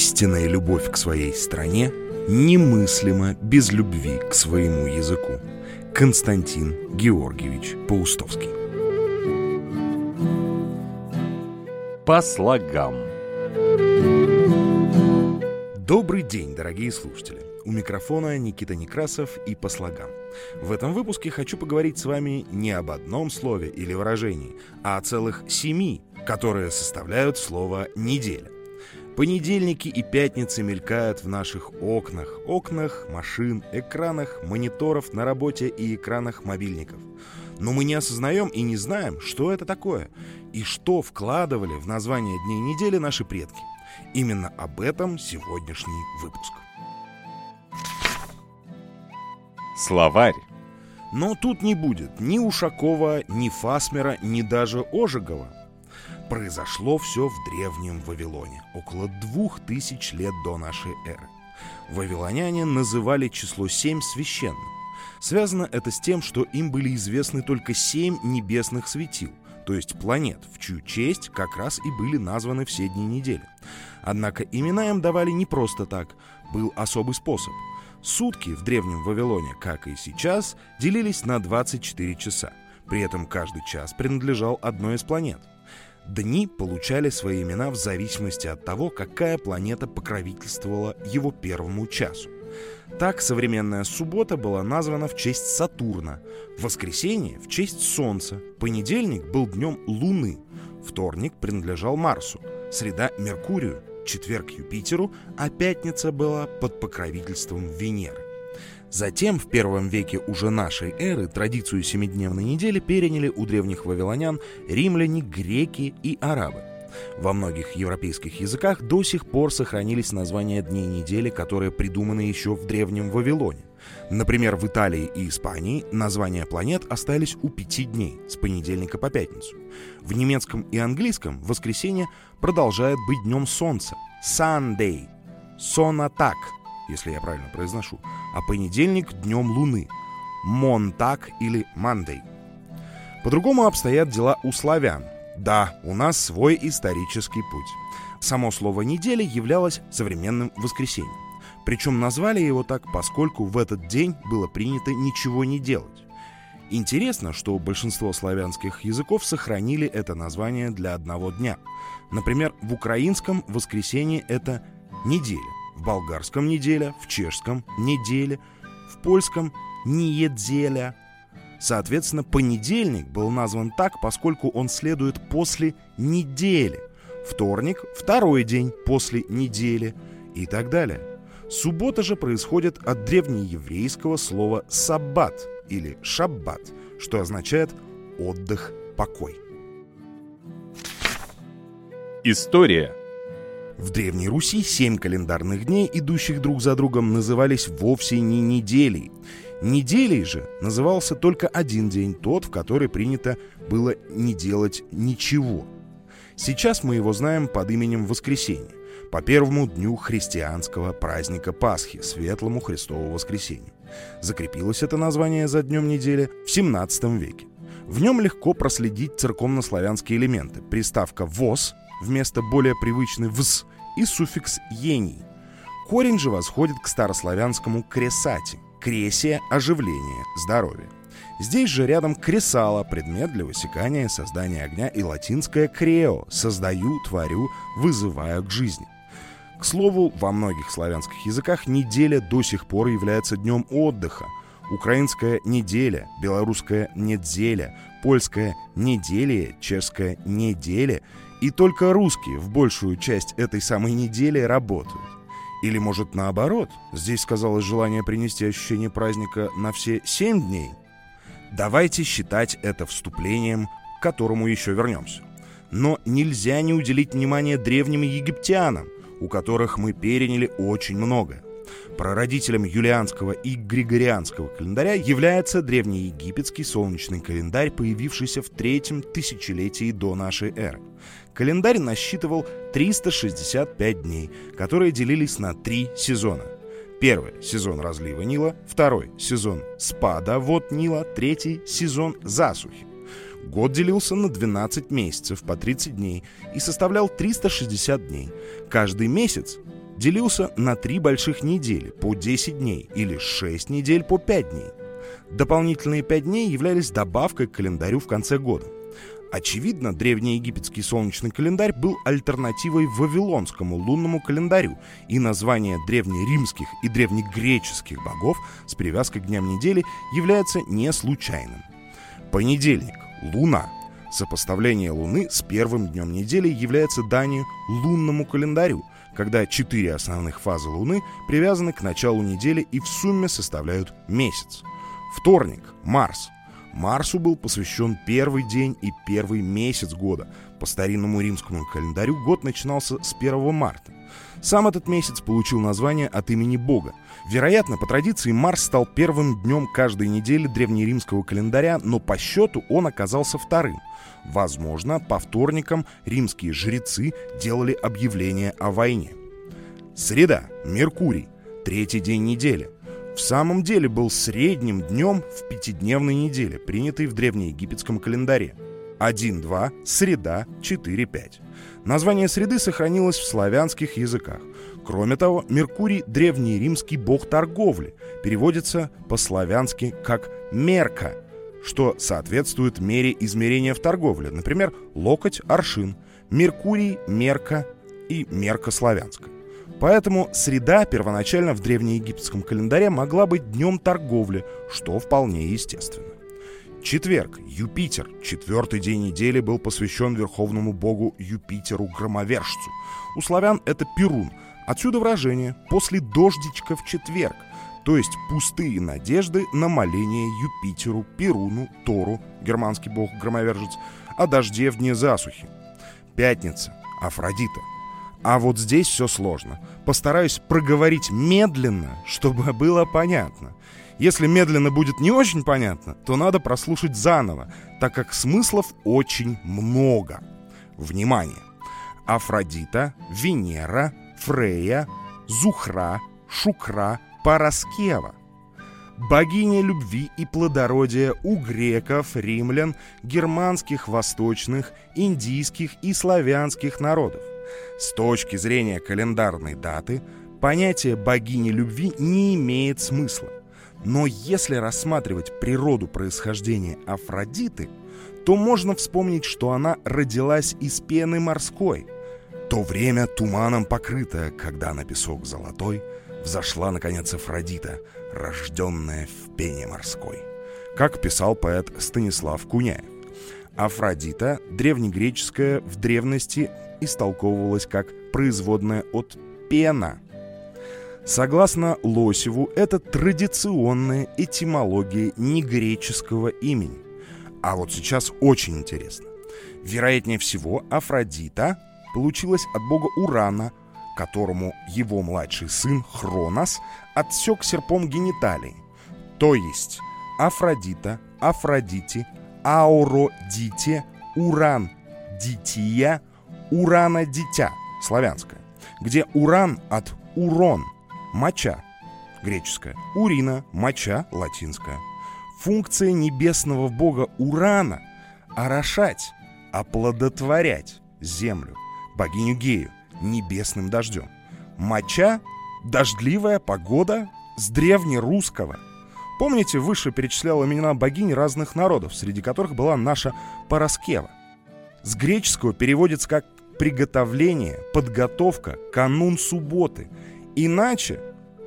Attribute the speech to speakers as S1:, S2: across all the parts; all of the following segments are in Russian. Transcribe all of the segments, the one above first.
S1: Истинная любовь к своей стране немыслима без любви к своему языку. Константин Георгиевич Паустовский.
S2: По слогам.
S1: Добрый день, дорогие слушатели. У микрофона Никита Некрасов и по слогам. В этом выпуске хочу поговорить с вами не об одном слове или выражении, а о целых семи, которые составляют слово «неделя». Понедельники и пятницы мелькают в наших окнах, окнах машин, экранах, мониторов на работе и экранах мобильников. Но мы не осознаем и не знаем, что это такое, и что вкладывали в название дней недели наши предки. Именно об этом сегодняшний выпуск.
S2: Словарь.
S1: Но тут не будет ни Ушакова, ни Фасмера, ни даже Ожегова. Произошло все в древнем Вавилоне, около двух тысяч лет до нашей эры. Вавилоняне называли число семь священным. Связано это с тем, что им были известны только семь небесных светил, то есть планет, в чью честь как раз и были названы все дни недели. Однако имена им давали не просто так, был особый способ – Сутки в Древнем Вавилоне, как и сейчас, делились на 24 часа. При этом каждый час принадлежал одной из планет. Дни получали свои имена в зависимости от того, какая планета покровительствовала его первому часу. Так современная суббота была названа в честь Сатурна, воскресенье — в честь Солнца, понедельник был днем Луны, вторник принадлежал Марсу, среда — Меркурию, четверг Юпитеру, а пятница была под покровительством Венеры. Затем, в первом веке уже нашей эры, традицию семидневной недели переняли у древних вавилонян римляне, греки и арабы. Во многих европейских языках до сих пор сохранились названия дней недели, которые придуманы еще в Древнем Вавилоне. Например, в Италии и Испании названия планет остались у пяти дней, с понедельника по пятницу. В немецком и английском воскресенье продолжает быть днем солнца – Sunday, Сонатак, если я правильно произношу, а понедельник – днем луны – Монтак или Monday. По-другому обстоят дела у славян. Да, у нас свой исторический путь. Само слово «неделя» являлось современным воскресеньем. Причем назвали его так, поскольку в этот день было принято ничего не делать. Интересно, что большинство славянских языков сохранили это название для одного дня. Например, в украинском воскресенье это неделя, в болгарском неделя, в чешском неделя, в польском неделя. Соответственно, понедельник был назван так, поскольку он следует после недели. Вторник – второй день после недели и так далее. Суббота же происходит от древнееврейского слова «саббат» или «шаббат», что означает «отдых, покой».
S2: История.
S1: В Древней Руси семь календарных дней, идущих друг за другом, назывались вовсе не неделей. Неделей же назывался только один день, тот, в который принято было не делать ничего. Сейчас мы его знаем под именем воскресенье по первому дню христианского праздника Пасхи, Светлому Христову Воскресенью. Закрепилось это название за днем недели в 17 веке. В нем легко проследить церковнославянские элементы. Приставка «вос» вместо более привычной «вз» и суффикс «ений». Корень же восходит к старославянскому «кресати» — «кресия» — оживление, здоровье. Здесь же рядом кресало, предмет для высекания и создания огня, и латинское «крео» — «создаю», «творю», «вызываю к жизни». К слову, во многих славянских языках неделя до сих пор является днем отдыха. Украинская неделя, белорусская недзеля, польская неделя, чешская неделя. И только русские в большую часть этой самой недели работают. Или, может, наоборот, здесь сказалось желание принести ощущение праздника на все семь дней? Давайте считать это вступлением, к которому еще вернемся. Но нельзя не уделить внимание древним египтянам – у которых мы переняли очень много. Прародителем юлианского и григорианского календаря является древнеегипетский солнечный календарь, появившийся в третьем тысячелетии до нашей эры. Календарь насчитывал 365 дней, которые делились на три сезона. Первый – сезон разлива Нила, второй – сезон спада вод Нила, третий – сезон засухи. Год делился на 12 месяцев по 30 дней и составлял 360 дней. Каждый месяц делился на три больших недели по 10 дней или 6 недель по 5 дней. Дополнительные 5 дней являлись добавкой к календарю в конце года. Очевидно, древнеегипетский солнечный календарь был альтернативой вавилонскому лунному календарю, и название древнеримских и древнегреческих богов с привязкой к дням недели является не случайным. Понедельник – Луна. Сопоставление Луны с первым днем недели является данью лунному календарю, когда четыре основных фазы Луны привязаны к началу недели и в сумме составляют месяц. Вторник – Марс – Марсу был посвящен первый день и первый месяц года. По старинному римскому календарю год начинался с 1 марта. Сам этот месяц получил название от имени Бога. Вероятно, по традиции Марс стал первым днем каждой недели древнеримского календаря, но по счету он оказался вторым. Возможно, по вторникам римские жрецы делали объявление о войне. Среда, Меркурий, третий день недели – в самом деле был средним днем в пятидневной неделе, принятой в древнеегипетском календаре. 1-2, среда, 4-5. Название среды сохранилось в славянских языках. Кроме того, Меркурий – древний римский бог торговли, переводится по-славянски как «мерка», что соответствует мере измерения в торговле, например, локоть – аршин, Меркурий – мерка и мерка славянская. Поэтому среда первоначально в древнеегипетском календаре могла быть днем торговли, что вполне естественно. Четверг, Юпитер, четвертый день недели, был посвящен верховному богу Юпитеру-громовержцу. У славян это Перун. Отсюда выражение «после дождичка в четверг», то есть пустые надежды на моление Юпитеру, Перуну, Тору, германский бог-громовержец, о дожде в дне засухи. Пятница, Афродита, а вот здесь все сложно. Постараюсь проговорить медленно, чтобы было понятно. Если медленно будет не очень понятно, то надо прослушать заново, так как смыслов очень много. Внимание! Афродита, Венера, Фрея, Зухра, Шукра, Параскева. Богиня любви и плодородия у греков, римлян, германских, восточных, индийских и славянских народов. С точки зрения календарной даты, понятие богини любви не имеет смысла. Но если рассматривать природу происхождения Афродиты, то можно вспомнить, что она родилась из пены морской. То время туманом покрытое, когда на песок золотой взошла, наконец, Афродита, рожденная в пене морской. Как писал поэт Станислав Куняев. Афродита, древнегреческая, в древности истолковывалась как производная от пена. Согласно Лосеву, это традиционная этимология негреческого имени. А вот сейчас очень интересно. Вероятнее всего, Афродита получилась от бога Урана, которому его младший сын Хронос отсек серпом гениталии. То есть Афродита, Афродите, Ауродите, Уран, Дития, Урана-дитя, славянское, где уран от урон, моча, греческая, урина, моча, латинская. Функция небесного бога Урана – орошать, оплодотворять землю, богиню Гею, небесным дождем. Моча – дождливая погода с древнерусского. Помните, выше перечислял имена богинь разных народов, среди которых была наша Параскева. С греческого переводится как приготовление, подготовка, канун субботы. Иначе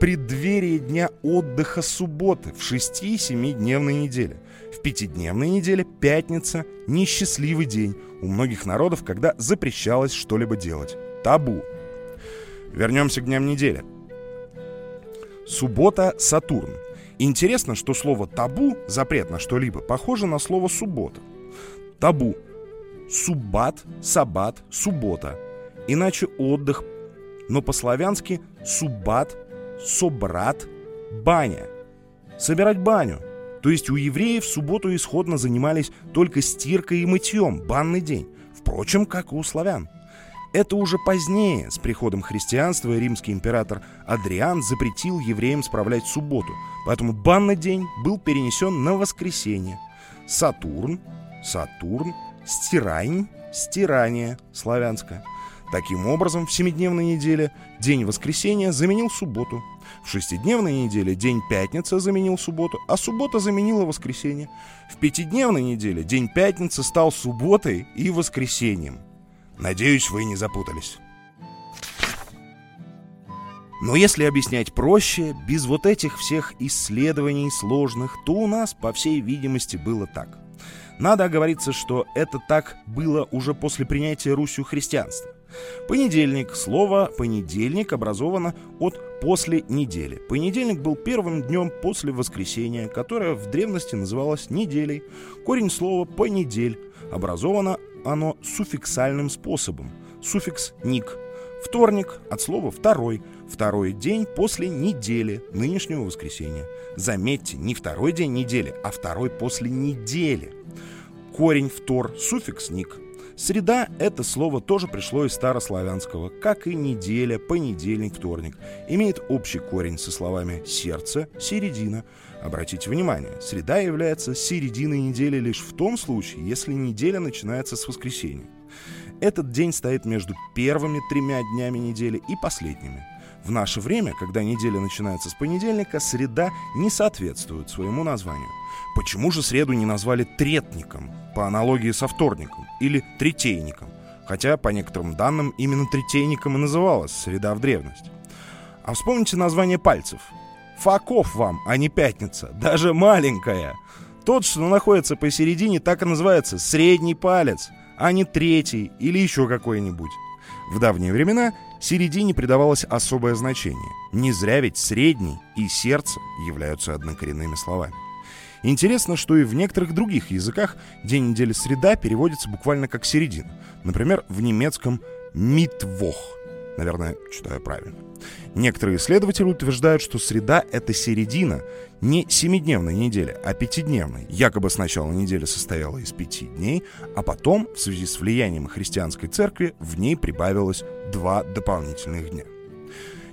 S1: преддверие дня отдыха субботы в 6-7-дневной неделе. В пятидневной неделе пятница – несчастливый день у многих народов, когда запрещалось что-либо делать. Табу. Вернемся к дням недели. Суббота – Сатурн. Интересно, что слово «табу» – запрет на что-либо – похоже на слово «суббота». Табу – суббат, сабат, суббота. Иначе отдых, но по-славянски суббат, собрат, баня. Собирать баню. То есть у евреев в субботу исходно занимались только стиркой и мытьем, банный день. Впрочем, как и у славян. Это уже позднее, с приходом христианства, римский император Адриан запретил евреям справлять субботу, поэтому банный день был перенесен на воскресенье. Сатурн, Сатурн – Стирань, стирание, славянское. Таким образом, в семидневной неделе день воскресенья заменил субботу. В шестидневной неделе день пятница заменил субботу, а суббота заменила воскресенье. В пятидневной неделе день пятницы стал субботой и воскресеньем. Надеюсь, вы не запутались. Но если объяснять проще, без вот этих всех исследований сложных, то у нас, по всей видимости, было так. Надо оговориться, что это так было уже после принятия Русью христианства. Понедельник. Слово «понедельник» образовано от «после недели». Понедельник был первым днем после воскресения, которое в древности называлось неделей. Корень слова «понедель» образовано оно суффиксальным способом. Суффикс «ник». Вторник от слова «второй». Второй день после недели, нынешнего воскресенья. Заметьте, не второй день недели, а второй после недели. Корень «втор», суффикс «ник». Среда — это слово тоже пришло из старославянского, как и неделя, понедельник, вторник. Имеет общий корень со словами «сердце», «середина». Обратите внимание, среда является серединой недели лишь в том случае, если неделя начинается с воскресенья. Этот день стоит между первыми тремя днями недели и последними. В наше время, когда неделя начинается с понедельника, среда не соответствует своему названию. Почему же среду не назвали третником, по аналогии со вторником, или третейником? Хотя, по некоторым данным, именно третейником и называлась среда в древности. А вспомните название пальцев. Факов вам, а не пятница, даже маленькая. Тот, что находится посередине, так и называется средний палец, а не третий или еще какой-нибудь. В давние времена середине придавалось особое значение. Не зря ведь средний и сердце являются однокоренными словами. Интересно, что и в некоторых других языках день недели среда переводится буквально как середина. Например, в немецком «митвох». Наверное, читаю правильно. Некоторые исследователи утверждают, что среда — это середина не семидневной недели, а пятидневной. Якобы сначала неделя состояла из пяти дней, а потом, в связи с влиянием христианской церкви, в ней прибавилось два дополнительных дня.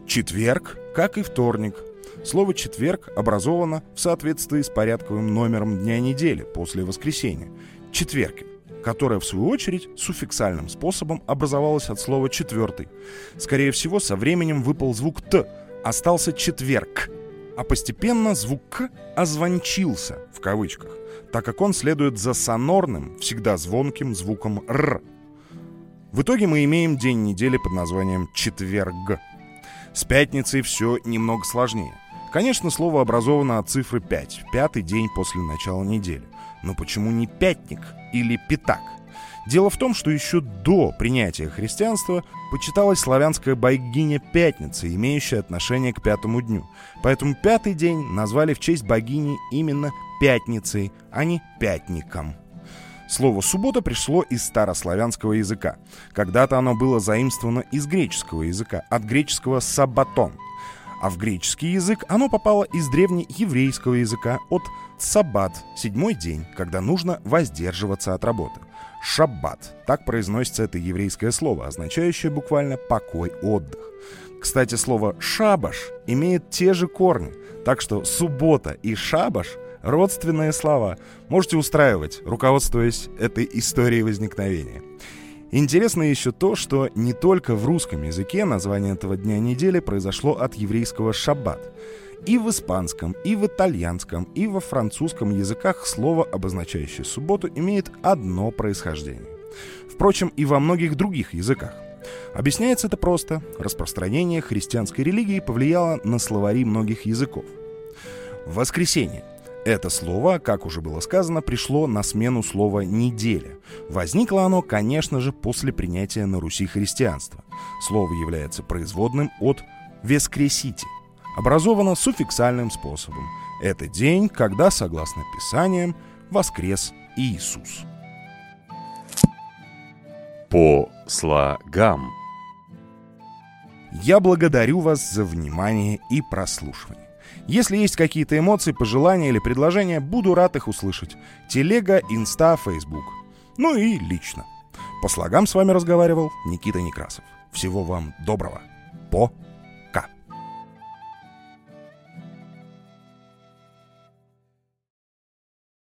S1: Четверг, как и вторник, Слово «четверг» образовано в соответствии с порядковым номером дня недели после воскресенья – четверки, которое, в свою очередь, суффиксальным способом образовалось от слова «четвертый». Скорее всего, со временем выпал звук «т», остался «четверг», а постепенно звук «к» озвончился, в кавычках, так как он следует за сонорным, всегда звонким звуком «р». В итоге мы имеем день недели под названием «четверг». С пятницей все немного сложнее. Конечно, слово образовано от цифры 5, пятый день после начала недели. Но почему не пятник или пятак? Дело в том, что еще до принятия христианства почиталась славянская богиня Пятница, имеющая отношение к пятому дню. Поэтому пятый день назвали в честь богини именно Пятницей, а не Пятником. Слово «суббота» пришло из старославянского языка. Когда-то оно было заимствовано из греческого языка, от греческого «саббатон», а в греческий язык оно попало из древнееврейского языка от «саббат» — седьмой день, когда нужно воздерживаться от работы. «Шаббат» — так произносится это еврейское слово, означающее буквально «покой, отдых». Кстати, слово «шабаш» имеет те же корни, так что «суббота» и «шабаш» — родственные слова. Можете устраивать, руководствуясь этой историей возникновения. Интересно еще то, что не только в русском языке название этого дня недели произошло от еврейского «шаббат». И в испанском, и в итальянском, и во французском языках слово, обозначающее субботу, имеет одно происхождение. Впрочем, и во многих других языках. Объясняется это просто. Распространение христианской религии повлияло на словари многих языков. Воскресенье – это слово, как уже было сказано, пришло на смену слова «неделя». Возникло оно, конечно же, после принятия на Руси христианства. Слово является производным от «вескресите». Образовано суффиксальным способом. Это день, когда, согласно Писаниям, воскрес Иисус.
S2: По слогам.
S1: Я благодарю вас за внимание и прослушивание. Если есть какие-то эмоции, пожелания или предложения, буду рад их услышать. Телега, Инста, Фейсбук. Ну и лично. По слогам с вами разговаривал Никита Некрасов. Всего вам доброго. По